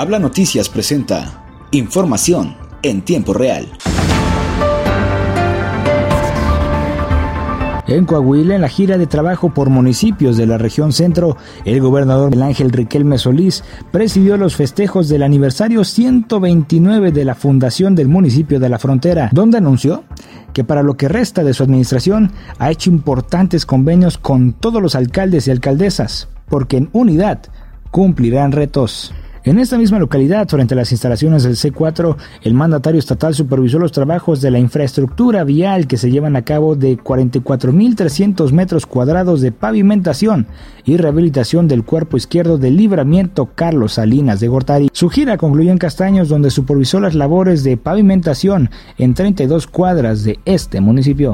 Habla Noticias presenta información en tiempo real. En Coahuila, en la gira de trabajo por municipios de la región centro, el gobernador del Ángel Riquelme Solís presidió los festejos del aniversario 129 de la fundación del municipio de la frontera, donde anunció que para lo que resta de su administración ha hecho importantes convenios con todos los alcaldes y alcaldesas, porque en unidad cumplirán retos. En esta misma localidad, frente a las instalaciones del C4, el mandatario estatal supervisó los trabajos de la infraestructura vial que se llevan a cabo de 44.300 metros cuadrados de pavimentación y rehabilitación del cuerpo izquierdo del libramiento Carlos Salinas de Gortari. Su gira concluyó en Castaños, donde supervisó las labores de pavimentación en 32 cuadras de este municipio.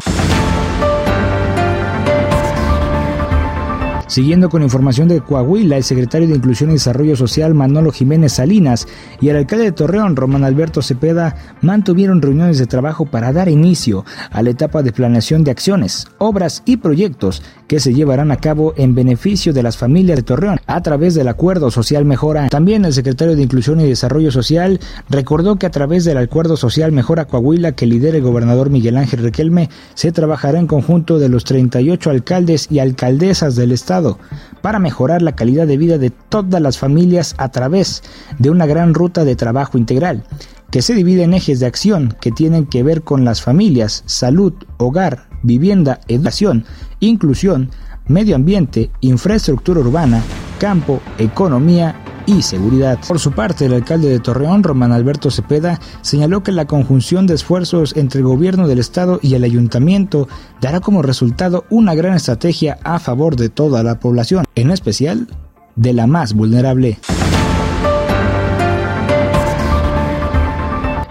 Siguiendo con información de Coahuila, el secretario de Inclusión y Desarrollo Social Manolo Jiménez Salinas y el alcalde de Torreón, Román Alberto Cepeda, mantuvieron reuniones de trabajo para dar inicio a la etapa de planeación de acciones, obras y proyectos que se llevarán a cabo en beneficio de las familias de Torreón a través del Acuerdo Social Mejora. También el secretario de Inclusión y Desarrollo Social recordó que a través del Acuerdo Social Mejora Coahuila que lidera el gobernador Miguel Ángel Requelme, se trabajará en conjunto de los 38 alcaldes y alcaldesas del estado para mejorar la calidad de vida de todas las familias a través de una gran ruta de trabajo integral que se divide en ejes de acción que tienen que ver con las familias, salud, hogar, vivienda, educación, inclusión, medio ambiente, infraestructura urbana, campo, economía y seguridad. Por su parte, el alcalde de Torreón, Román Alberto Cepeda, señaló que la conjunción de esfuerzos entre el gobierno del estado y el ayuntamiento dará como resultado una gran estrategia a favor de toda la población, en especial de la más vulnerable.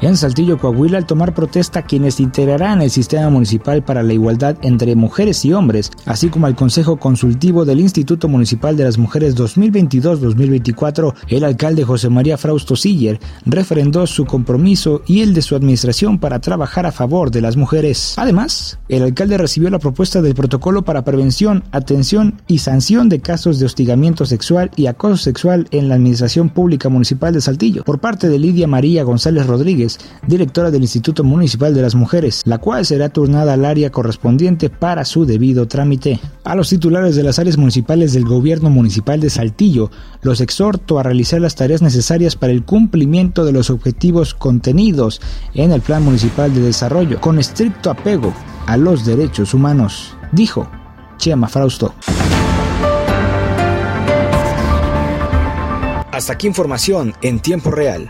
En Saltillo, Coahuila, al tomar protesta quienes integrarán el sistema municipal para la igualdad entre mujeres y hombres, así como al Consejo Consultivo del Instituto Municipal de las Mujeres 2022-2024, el alcalde José María Frausto Siller refrendó su compromiso y el de su administración para trabajar a favor de las mujeres. Además, el alcalde recibió la propuesta del protocolo para prevención, atención y sanción de casos de hostigamiento sexual y acoso sexual en la Administración Pública Municipal de Saltillo, por parte de Lidia María González Rodríguez, directora del Instituto Municipal de las Mujeres, la cual será turnada al área correspondiente para su debido trámite. A los titulares de las áreas municipales del Gobierno Municipal de Saltillo, los exhorto a realizar las tareas necesarias para el cumplimiento de los objetivos contenidos en el Plan Municipal de Desarrollo, con estricto apego a los derechos humanos, dijo Chema Frausto. Hasta aquí información en tiempo real